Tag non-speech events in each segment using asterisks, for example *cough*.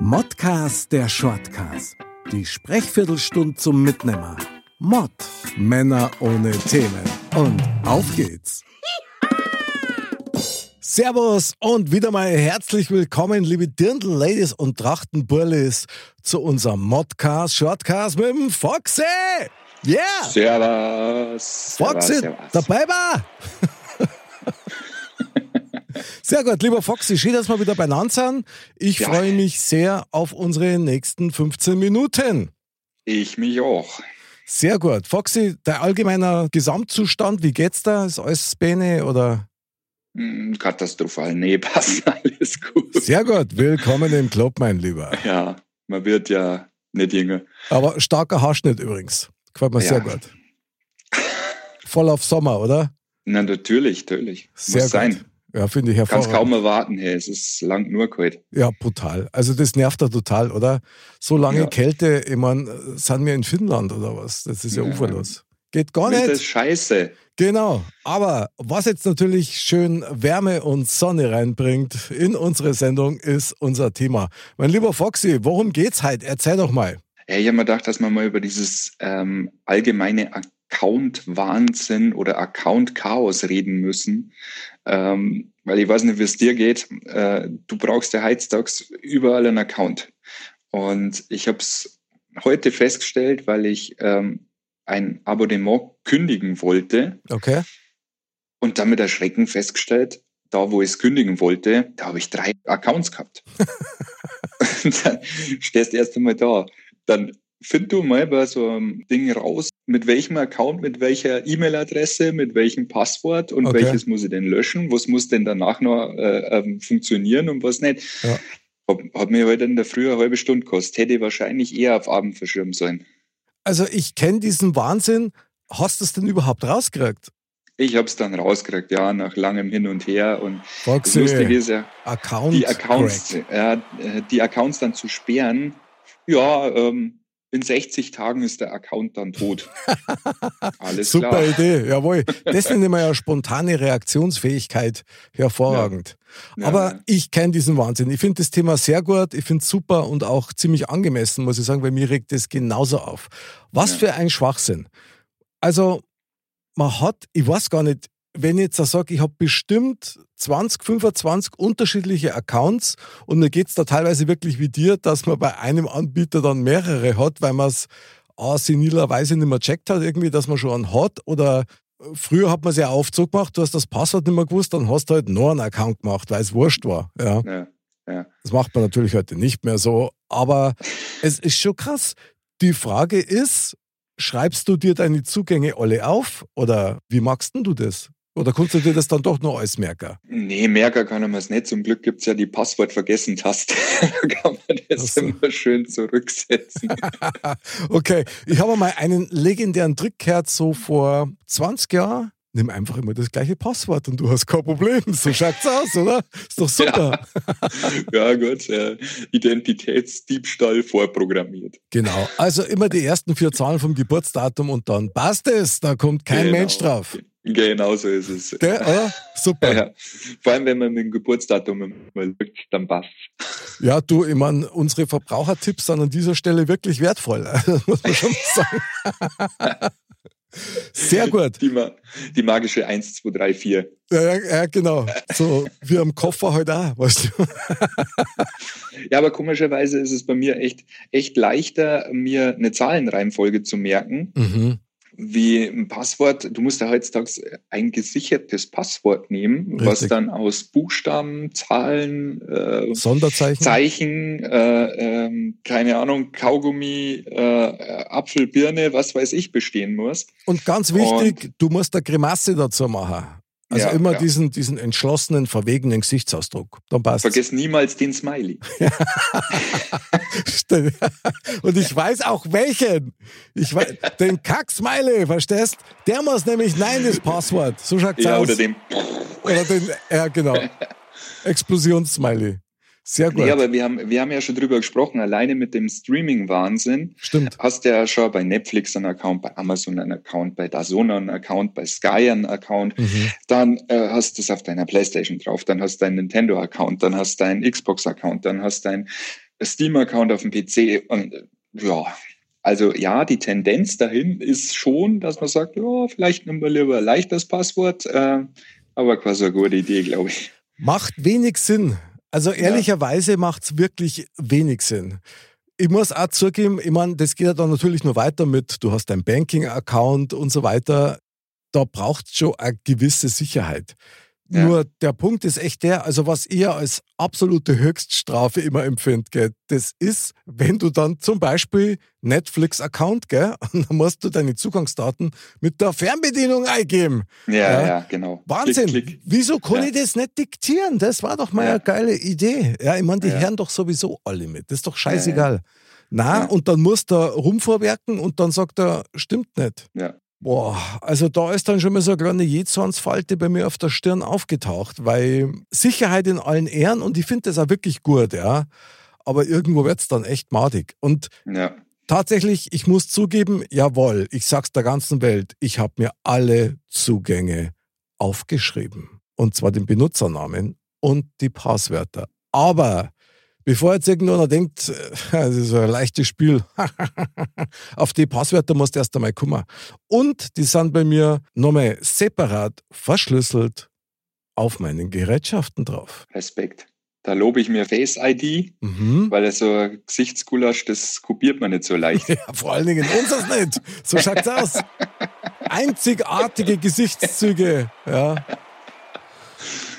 Modcast der Shortcast. Die Sprechviertelstunde zum Mitnehmer. Mod. Männer ohne Themen. Und auf geht's. Servus und wieder mal herzlich willkommen, liebe Dirndl-Ladies und Trachtenburlis, zu unserem Modcast, Shortcast mit dem Foxy. Yeah! Servus. Foxy, servus, servus. dabei war. Sehr gut, lieber Foxy, schön, dass wir wieder beieinander sind. Ich Ja. freue mich sehr auf unsere nächsten 15 Minuten. Ich mich auch. Sehr gut. Foxy, der allgemeiner Gesamtzustand, wie geht's da? Ist alles Bene oder? Hm, Katastrophal. Nee, *laughs* passt alles gut. Sehr gut. Willkommen im Club, mein Lieber. Ja, man wird ja nicht jünger. Aber starker Haarschnitt übrigens. Gefällt mir Ja. sehr gut. Voll auf Sommer, oder? Na, natürlich, natürlich. Sehr Muss gut. sein. Ja, finde ich Kannst hervorragend. kaum erwarten, hey. Es ist lang nur kalt. Ja, brutal. Also das nervt da total, oder? So lange Ja. Kälte, ich meine, sind wir in Finnland oder was? Das ist ja, Ja. uferlos. Geht gar Winter nicht. ist scheiße. Genau. Aber was jetzt natürlich schön Wärme und Sonne reinbringt in unsere Sendung, ist unser Thema. Mein lieber Foxy, worum geht's heute? Erzähl doch mal. Ja, ich habe mir gedacht, dass wir mal über dieses ähm, allgemeine Account-Wahnsinn oder Account-Chaos reden müssen. Ähm, weil ich weiß nicht, wie es dir geht. Äh, du brauchst ja heutzutage überall einen Account. Und ich habe es heute festgestellt, weil ich ähm, ein Abonnement kündigen wollte Okay. und damit Erschrecken festgestellt, da wo ich es kündigen wollte, da habe ich drei Accounts gehabt. und *laughs* *laughs* dann stehst du erst einmal da. Dann find du mal bei so einem Ding raus, mit welchem Account, mit welcher E-Mail-Adresse, mit welchem Passwort und Okay. welches muss ich denn löschen, was muss denn danach noch äh, ähm, funktionieren und was nicht. Ja. Hat, hat mir heute in der Früh eine halbe Stunde gekostet. Hätte ich wahrscheinlich eher auf Abend verschirmen sollen. Also ich kenne diesen Wahnsinn. Hast du es denn überhaupt rausgekriegt? Ich habe es dann rausgekriegt, ja, nach langem Hin und Her. Und das Foxy, Lustige ist ja, Account die Accounts, ja, äh, die Accounts dann zu sperren, ja, ähm, in 60 Tagen ist der Account dann tot. *laughs* Alles Super klar. Idee, jawohl. Das nennt man ja spontane Reaktionsfähigkeit. Hervorragend. Ja. Aber ich kenne diesen Wahnsinn. Ich finde das Thema sehr gut, ich finde es super und auch ziemlich angemessen, muss ich sagen, weil mir regt das genauso auf. Was Ja. für ein Schwachsinn. Also, man hat, ich weiß gar nicht, wenn ich jetzt sage, ich habe bestimmt 20, 25 unterschiedliche Accounts und mir geht's da teilweise wirklich wie dir, dass man bei einem Anbieter dann mehrere hat, weil man es A, senilerweise nicht mehr checkt hat, irgendwie, dass man schon einen hat oder früher hat man es ja oft so gemacht, du hast das Passwort nicht mehr gewusst, dann hast du halt noch einen Account gemacht, weil es wurscht war. Ja. Ja, ja. Das macht man natürlich heute nicht mehr so, aber es ist schon krass. Die Frage ist, schreibst du dir deine Zugänge alle auf oder wie magst denn du das? Oder kannst du dir das dann doch noch als merken? Nee, Merker kann man es nicht. Zum Glück gibt's ja die Passwort-Vergessen-Taste. *laughs* da kann man das so. immer schön zurücksetzen. *laughs* Okay, ich habe mal einen legendären Trick gehört, so vor 20 Jahren. Nimm einfach immer das gleiche Passwort und du hast kein Problem. So schaut's aus, oder? Ist doch super. ja, *laughs* gut. Äh, Identitätsdiebstahl vorprogrammiert. Genau. Also immer die ersten vier Zahlen vom Geburtsdatum und dann passt es. Da kommt kein Genau. Mensch drauf. Genau so ist es. Gell, oder? Super. Ja, vor allem, wenn man mit dem Geburtsdatum mal lügt, dann passt. Ja, du, ich meine, unsere Verbrauchertipps sind an dieser Stelle wirklich wertvoll. Das *laughs* muss man schon *laughs* sagen. Sehr gut. Die, die magische 1, 2, 3, 4. Ja, ja, ja, genau. So wie am Koffer heute auch, weißt du. *laughs* Ja, aber komischerweise ist es bei mir echt, echt leichter, mir eine Zahlenreihenfolge zu merken, Mhm. Wie ein Passwort. Du musst ja heutzutage ein gesichertes Passwort nehmen, was Richtig. dann aus Buchstaben, Zahlen, äh, Sonderzeichen. Zeichen, äh, ähm, keine Ahnung, Kaugummi, äh, Apfel, Birne, was weiß ich, bestehen muss. Und ganz wichtig, du musst eine Grimasse dazu machen. Also Ja, immer ja. diesen, diesen entschlossenen, verwegenen Gesichtsausdruck. Dann passt Vergiss niemals den Smiley. *laughs* Und ich weiß auch welchen. Ich weiß, den Kack-Smiley, verstehst? Der muss nämlich Nein, das Passwort. So schaut's Ja, aus. oder den. Oder den, ja, genau. *laughs* Explosionssmiley. Sehr gut. Nee, aber wir haben, wir haben ja schon drüber gesprochen, alleine mit dem Streaming-Wahnsinn. Stimmt. Hast ja schon bei Netflix einen Account, bei Amazon einen Account, bei DAZN einen Account, bei Sky einen Account. Mhm. Dann äh, hast du es auf deiner Playstation drauf, dann hast du deinen Nintendo-Account, dann hast du deinen Xbox-Account, dann hast du deinen Steam-Account auf dem PC. Und äh, ja, also ja, die Tendenz dahin ist schon, dass man sagt, ja, vielleicht nehmen wir lieber ein leichtes Passwort, äh, aber quasi eine gute Idee, glaube ich. Macht wenig Sinn. Also ehrlicherweise macht's wirklich wenig Sinn. Ich muss auch zugeben, ich meine, das geht ja dann natürlich nur weiter mit, du hast dein Banking-Account und so weiter. Da braucht schon eine gewisse Sicherheit. Ja. Nur der Punkt ist echt der, also was ich als absolute Höchststrafe immer empfinde, gell, das ist, wenn du dann zum Beispiel Netflix-Account, gell, *laughs* und dann musst du deine Zugangsdaten mit der Fernbedienung eingeben. Ja, Ja. ja, genau. Wahnsinn. Klick, klick. Wieso kann Ja. ich das nicht diktieren? Das war doch mal Ja. eine geile Idee. Ja, ich meine, die Ja. hören doch sowieso alle mit. Das ist doch scheißegal. Na, und dann muss der rumvorwerken und dann sagt er, stimmt nicht. Ja. Boah, also da ist dann schon mal so eine kleine Jezornsfalte bei mir auf der Stirn aufgetaucht, weil Sicherheit in allen Ehren und ich finde das auch wirklich gut, ja. Aber irgendwo wird's dann echt madig. Und Ja. tatsächlich, ich muss zugeben, jawohl, ich sag's der ganzen Welt, ich habe mir alle Zugänge aufgeschrieben. Und zwar den Benutzernamen und die Passwörter. Aber bevor jetzt irgendeiner denkt, äh, das ist ein leichtes Spiel, *laughs* auf die Passwörter musst du erst einmal kommen. Und die sind bei mir nochmal separat verschlüsselt auf meinen Gerätschaften drauf. Respekt. Da lobe ich mir Face ID, Mhm. weil so Gesichtsgulasch, das kopiert man nicht so leicht. *laughs* Ja, vor allen Dingen unseres nicht. So schaut's aus. *laughs* Einzigartige Gesichtszüge. Ja.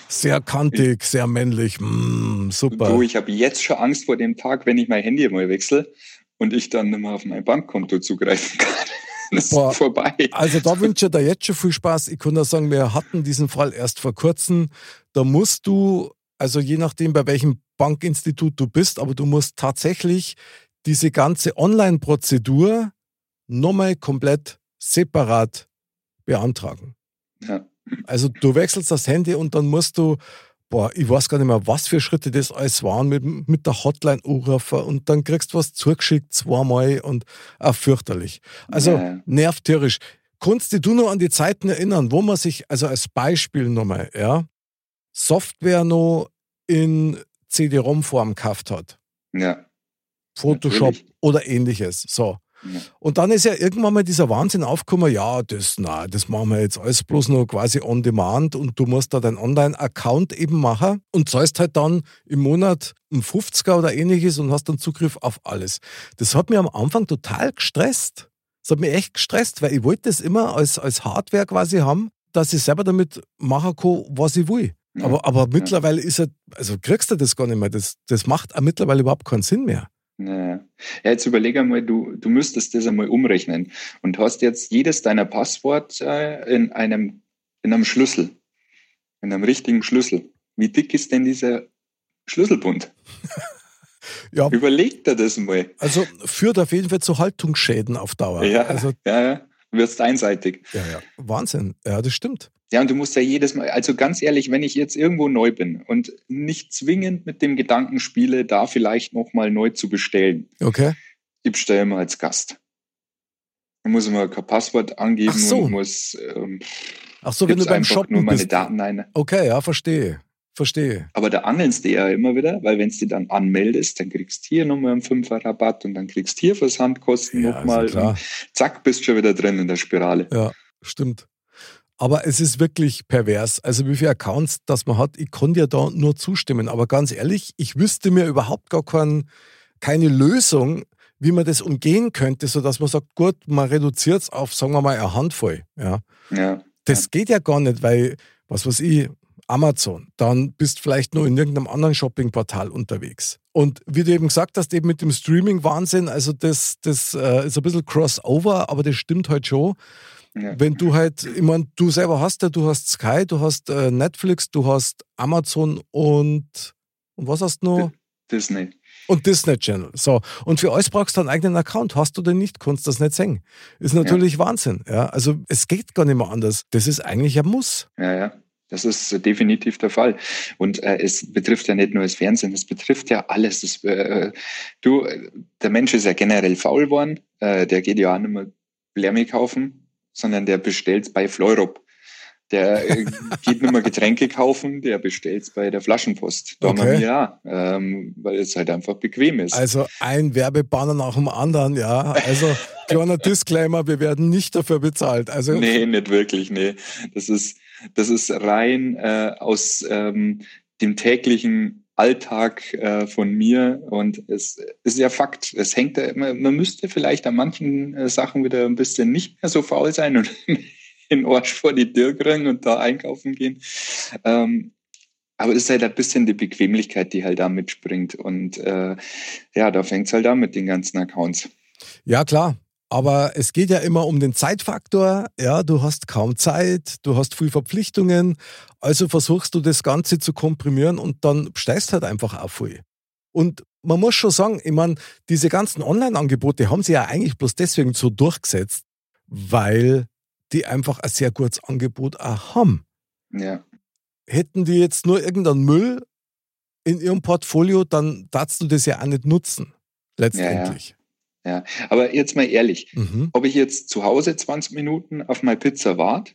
Sehr kantig, sehr männlich. Mm, super. Du, ich habe jetzt schon Angst vor dem Tag, wenn ich mein Handy mal wechsle und ich dann nicht mehr auf mein Bankkonto zugreifen kann. *laughs* Das Boah. ist vorbei. Also da wünsche ich dir jetzt schon viel Spaß. Ich kann nur sagen, wir hatten diesen Fall erst vor kurzem. Da musst du, also je nachdem, bei welchem Bankinstitut du bist, aber du musst tatsächlich diese ganze Online-Prozedur nochmal komplett separat beantragen. Ja. Also du wechselst das Handy und dann musst du, boah, ich weiß gar nicht mehr, was für Schritte das alles waren, mit, mit der Hotline anrufen und dann kriegst du was zugeschickt zweimal und auch fürchterlich. Also ja. nervt tierisch. Kannst du nur an die Zeiten erinnern, wo man sich, also als Beispiel nochmal, ja, Software noch in CD-ROM-Form gekauft hat. Ja. Photoshop Natürlich. oder ähnliches. So. Ja. Und dann ist ja irgendwann mal dieser Wahnsinn aufgekommen, ja, das, na, das machen wir jetzt alles bloß nur quasi on demand und du musst da deinen Online-Account eben machen und zahlst halt dann im Monat ein 50er oder ähnliches und hast dann Zugriff auf alles. Das hat mir am Anfang total gestresst. Das hat mich echt gestresst, weil ich wollte das immer als, als Hardware quasi haben, dass ich selber damit machen kann, was ich will. Ja. Aber, aber mittlerweile ist er, also kriegst du das gar nicht mehr. Das, das macht auch mittlerweile überhaupt keinen Sinn mehr. Ja, ja, jetzt überlege einmal, du, du müsstest das einmal umrechnen und hast jetzt jedes deiner Passwort äh, in einem, in einem Schlüssel, in einem richtigen Schlüssel. Wie dick ist denn dieser Schlüsselbund? *laughs* Ja, Überleg dir das mal. Also führt auf jeden Fall zu Haltungsschäden auf Dauer. Ja, Also, ja, ja. Wirst einseitig. ja, ja. Wahnsinn. Ja, das stimmt. Ja, und du musst ja jedes Mal, also ganz ehrlich, wenn ich jetzt irgendwo neu bin und nicht zwingend mit dem Gedanken spiele, da vielleicht nochmal neu zu bestellen, Okay. ich bestelle mal als Gast. Dann muss ich mal kein Passwort angeben Ach so. und muss ähm, Ach so, wenn du beim Shoppen nur meine bist. Daten ein. Okay, ja, verstehe. Verstehe. Aber da angelst du ja immer wieder, weil wenn du dich dann anmeldest, dann kriegst du hier nochmal einen Fünfer Rabatt und dann kriegst du hier Versandkosten Ja, nochmal. ja zack, bist schon wieder drin in der Spirale. Ja, stimmt. Aber es ist wirklich pervers. Also wie viele Accounts das man hat, ich kann dir da nur zustimmen. Aber ganz ehrlich, ich wüsste mir überhaupt gar kein, keine Lösung, wie man das umgehen könnte, sodass man sagt, gut, man reduziert es auf, sagen wir mal, eine Handvoll. Ja. Ja. Das geht ja gar nicht, weil, was weiß ich, Amazon, dann bist vielleicht nur in irgendeinem anderen Shoppingportal unterwegs. Und wie du eben gesagt hast, eben mit dem Streaming-Wahnsinn, also das, das äh, ist ein bisschen Crossover, aber das stimmt halt schon. Ja. Wenn du halt, ich meine, du selber hast ja, du hast Sky, du hast äh, Netflix, du hast Amazon und, und was hast du noch? Disney. Und Disney Channel. So. Und für alles brauchst du einen eigenen Account. Hast du den nicht, kannst du das nicht sehen. Ist natürlich ja. Wahnsinn. Ja. Also es geht gar nicht mehr anders. Das ist eigentlich ein Muss. Ja, ja. Das ist definitiv der Fall. Und äh, es betrifft ja nicht nur das Fernsehen, es betrifft ja alles. Das, äh, du, der Mensch ist ja generell faul geworden. Äh, der geht ja auch nicht mehr Blärme kaufen, sondern der bestellt bei Fleurop. Der äh, geht nicht mehr Getränke kaufen, der bestellt es bei der Flaschenpost. Da okay. ja, ähm, weil es halt einfach bequem ist. Also ein Werbebanner nach dem anderen, ja. Also kleiner *laughs* Disclaimer, wir werden nicht dafür bezahlt. Also nee, nicht wirklich, nee. Das ist, das ist rein äh, aus ähm, dem täglichen Alltag äh, von mir und es ist ja Fakt. Es hängt, man, man müsste vielleicht an manchen äh, Sachen wieder ein bisschen nicht mehr so faul sein und den Arsch vor die Tür kriegen und da einkaufen gehen. Ähm, aber es ist halt ein bisschen die Bequemlichkeit, die halt da mitspringt. Und äh, ja, da fängt es halt an mit den ganzen Accounts. Ja, klar. Aber es geht ja immer um den Zeitfaktor. Ja, du hast kaum Zeit, du hast viel Verpflichtungen. Also versuchst du das Ganze zu komprimieren und dann steigst halt einfach auf viel. Und man muss schon sagen, ich meine, diese ganzen Online-Angebote haben sie ja eigentlich bloß deswegen so durchgesetzt, weil die einfach ein sehr gutes Angebot auch haben. Ja. Hätten die jetzt nur irgendeinen Müll in ihrem Portfolio, dann darfst du das ja auch nicht nutzen, letztendlich. Ja, ja. ja. aber jetzt mal ehrlich, mhm. ob ich jetzt zu Hause 20 Minuten auf meine Pizza warte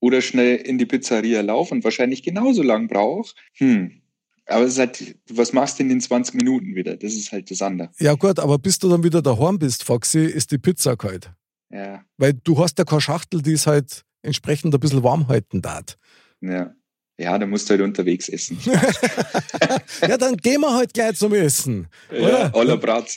oder schnell in die Pizzeria laufe und wahrscheinlich genauso lang brauche, hm, aber es ist halt, was machst du in den 20 Minuten wieder? Das ist halt das andere. Ja gut, aber bis du dann wieder daheim bist, Foxy, ist die Pizza kalt. Ja. Weil du hast ja keine Schachtel, die es halt entsprechend ein bisschen warm halten darf. Ja. Ja, da musst du halt unterwegs essen. *laughs* *laughs* ja, dann gehen wir halt gleich zum Essen. Ja, aller Brat.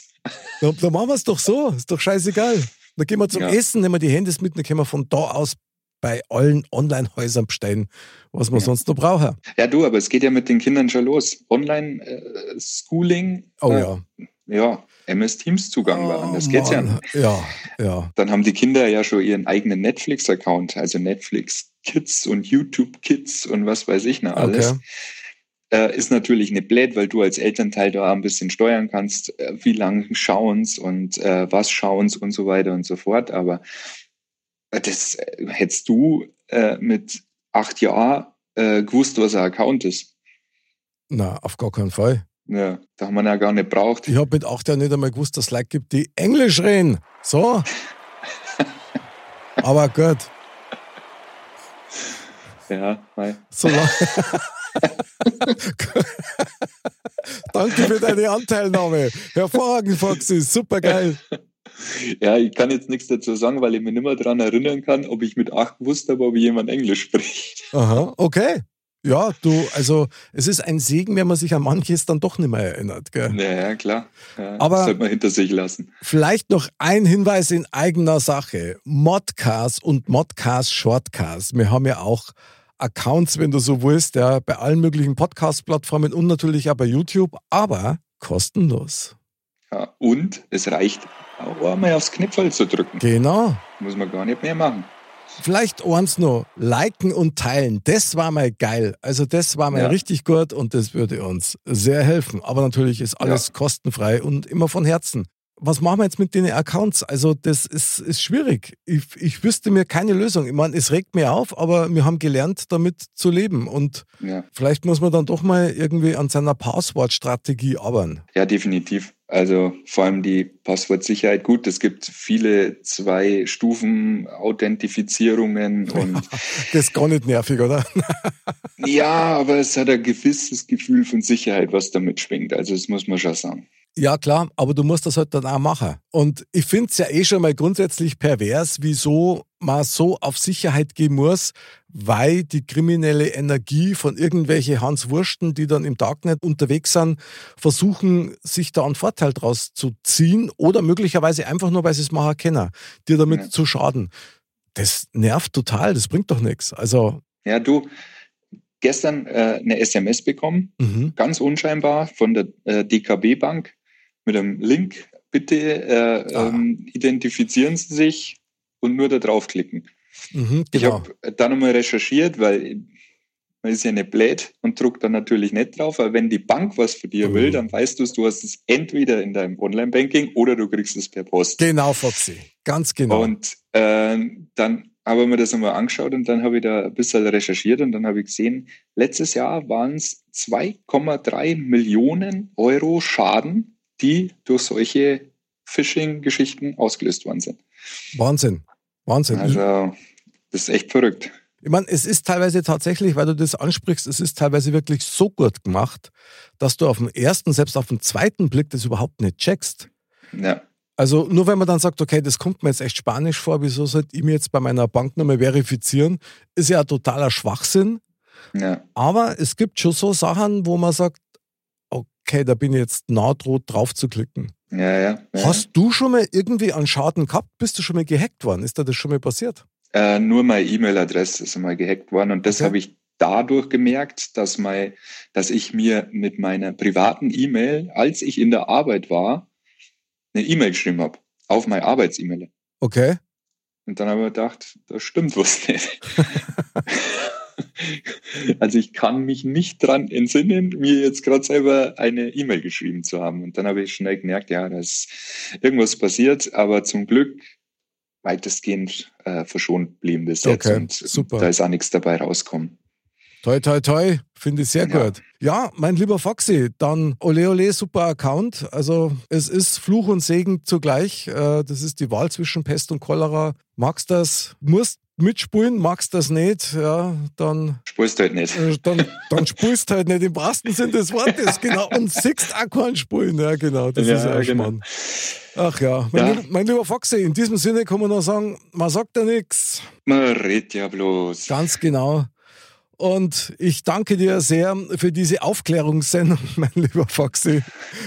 Dann, dann machen wir es doch so. Ist doch scheißegal. Dann gehen wir zum ja. Essen, nehmen wir die Handys mit, dann können wir von da aus bei allen Online-Häusern bestellen, was wir ja. sonst noch brauchen. Ja, du, aber es geht ja mit den Kindern schon los. Online-Schooling. Äh, oh äh, ja. Ja, MS Teams Zugang oh, waren. Das geht's Mann. ja. Ja, ja. Dann haben die Kinder ja schon ihren eigenen Netflix-Account, also Netflix Kids und YouTube Kids und was weiß ich noch alles. Okay. Äh, ist natürlich nicht blöd, weil du als Elternteil da ein bisschen steuern kannst, äh, wie lange schauen's und äh, was schauen's und so weiter und so fort. Aber das äh, hättest du äh, mit acht Jahren äh, gewusst, was ein Account ist. Na, auf gar keinen Fall. Ja, da haben wir ja gar nicht braucht. Ich habe mit acht Jahren nicht einmal gewusst, dass es Leute gibt, die Englisch reden. So. *laughs* Aber gut. Ja, nein. So *laughs* Danke für deine Anteilnahme. Hervorragend, Foxy. Super geil. Ja, ich kann jetzt nichts dazu sagen, weil ich mich nicht mehr daran erinnern kann, ob ich mit acht wusste, aber ob jemand Englisch spricht. Aha, okay. Ja, du, also es ist ein Segen, wenn man sich an manches dann doch nicht mehr erinnert. Gell? Ja, ja, klar. Ja, Aber das sollte man hinter sich lassen. Vielleicht noch ein Hinweis in eigener Sache. Modcast und Modcast Shortcast. Wir haben ja auch Accounts, wenn du so willst, ja, bei allen möglichen Podcast-Plattformen und natürlich auch bei YouTube, aber kostenlos. Ja, und es reicht auch einmal aufs Knöpfel zu drücken. Genau. Muss man gar nicht mehr machen. Vielleicht eins noch, liken und teilen, das war mal geil. Also das war mal ja. richtig gut und das würde uns sehr helfen. Aber natürlich ist alles ja. kostenfrei und immer von Herzen. Was machen wir jetzt mit den Accounts? Also das ist, ist schwierig. Ich, ich wüsste mir keine Lösung. Ich meine, es regt mir auf, aber wir haben gelernt, damit zu leben. Und ja. vielleicht muss man dann doch mal irgendwie an seiner Passwortstrategie arbeiten. Ja, definitiv. Also vor allem die Passwortsicherheit. Gut, es gibt viele zwei Stufen Authentifizierungen *laughs* und das ist gar nicht nervig, oder? ja, aber es hat ein gewisses Gefühl von Sicherheit, was damit schwingt. Also das muss man schon sagen. Ja, klar, aber du musst das halt dann auch machen. Und ich finde es ja eh schon mal grundsätzlich pervers, wieso man so auf Sicherheit gehen muss, weil die kriminelle Energie von irgendwelche Hans Wursten, die dann im Darknet unterwegs sind, versuchen, sich da einen Vorteil draus zu ziehen oder möglicherweise einfach nur, weil sie es machen können, dir damit ja. zu schaden. Das nervt total, das bringt doch nichts. Also. Ja, du, gestern äh, eine SMS bekommen, mhm. ganz unscheinbar von der äh, DKB Bank mit einem Link. Bitte äh, ah. ähm, identifizieren Sie sich und nur da draufklicken. Mhm, Ich genau. habe dann nochmal recherchiert, weil man ist ja nicht blöd und druckt dann natürlich nicht drauf, aber wenn die Bank was von dir Mhm. will, dann weißt du es, du hast es entweder in deinem Online-Banking oder du kriegst es per Post. Genau, Foxy. Ganz genau. Und äh, dann habe ich mir das einmal angeschaut und dann habe ich da ein bisschen recherchiert und dann habe ich gesehen, letztes Jahr waren es 2,3 Millionen Euro Schaden, die durch solche Phishing-Geschichten ausgelöst worden sind. Wahnsinn. Wahnsinn. Also das ist echt verrückt. Ich meine, es ist teilweise tatsächlich, weil du das ansprichst, es ist teilweise wirklich so gut gemacht, dass du auf dem ersten, selbst auf dem zweiten Blick das überhaupt nicht checkst. Ja, Also nur wenn man dann sagt, okay, das kommt mir jetzt echt spanisch vor, wieso sollte ich mir jetzt bei meiner Banknummer verifizieren, ist ja ein totaler Schwachsinn. ja. Aber es gibt schon so Sachen, wo man sagt, okay, da bin ich jetzt nahdroht drauf zu klicken. Ja, ja. ja. Hast du schon mal irgendwie einen Schaden gehabt? Bist du schon mal gehackt worden? Ist dir das schon mal passiert? Äh, nur meine E-Mail-Adresse ist einmal gehackt worden und das Okay. habe ich dadurch gemerkt, dass, mein, dass ich mir mit meiner privaten E-Mail, als ich in der Arbeit war, eine E-Mail geschrieben habe. Auf meine Arbeits-E-Mail. Okay. Und dann habe ich gedacht, da stimmt was nicht. *laughs* *laughs* also ich kann mich nicht dran entsinnen, mir jetzt gerade selber eine E-Mail geschrieben zu haben. Und dann habe ich schnell gemerkt, ja, da ist irgendwas passiert, aber zum Glück weitestgehend äh, verschont blieben bis jetzt. Okay, und super. da ist auch nichts dabei rausgekommen. Toi, toi, toi. Finde ich sehr Ja. gut. Ja, mein lieber Foxy, dann ole ole, super Account. Also es ist Fluch und Segen zugleich. Äh, Das ist die Wahl zwischen Pest und Cholera. Magst das, musst mitspulen, magst das nicht, ja, dann, Spurst halt nicht. äh, dann, dann spulst halt nicht im wahrsten Sinn des Wortes, genau. Und siehst auch keinen Spulen, ja, genau. Das Ja, ist ja genau. Schmarrn. Ach ja. Mein, Ja. Lieber, mein lieber Foxy, in diesem Sinne kann man noch sagen, man sagt ja nichts. Man redet ja bloß. Ganz genau. Und ich danke dir sehr für diese Aufklärungssendung, *laughs* mein lieber Foxy.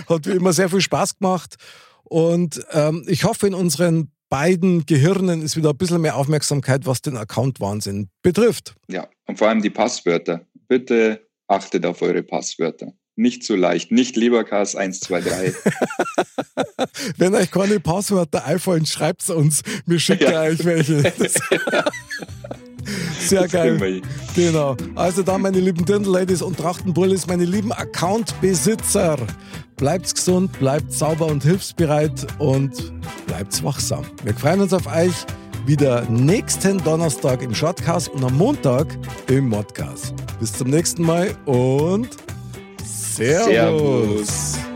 Hat wie immer sehr viel Spaß gemacht. Und ähm, ich hoffe, in unseren beiden Gehirnen ist wieder ein bisschen mehr Aufmerksamkeit, was den Account-Wahnsinn betrifft. Ja, und vor allem die Passwörter. Bitte achtet auf eure Passwörter. Nicht so leicht. Nicht Leberkas 123. *laughs* Wenn euch keine Passwörter einfallen, schreibt es uns. Wir schicken Ja. euch welche. *laughs* Das, sehr Das geil. Genau. Also dann, meine lieben Dirndl-Ladies und Trachtenbullis, meine lieben Account-Besitzer, bleibt gesund, bleibt sauber und hilfsbereit und bleibt wachsam. Wir freuen uns auf euch wieder nächsten Donnerstag im Shortcast und am Montag im Modcast. Bis zum nächsten Mal und Servus. Servus.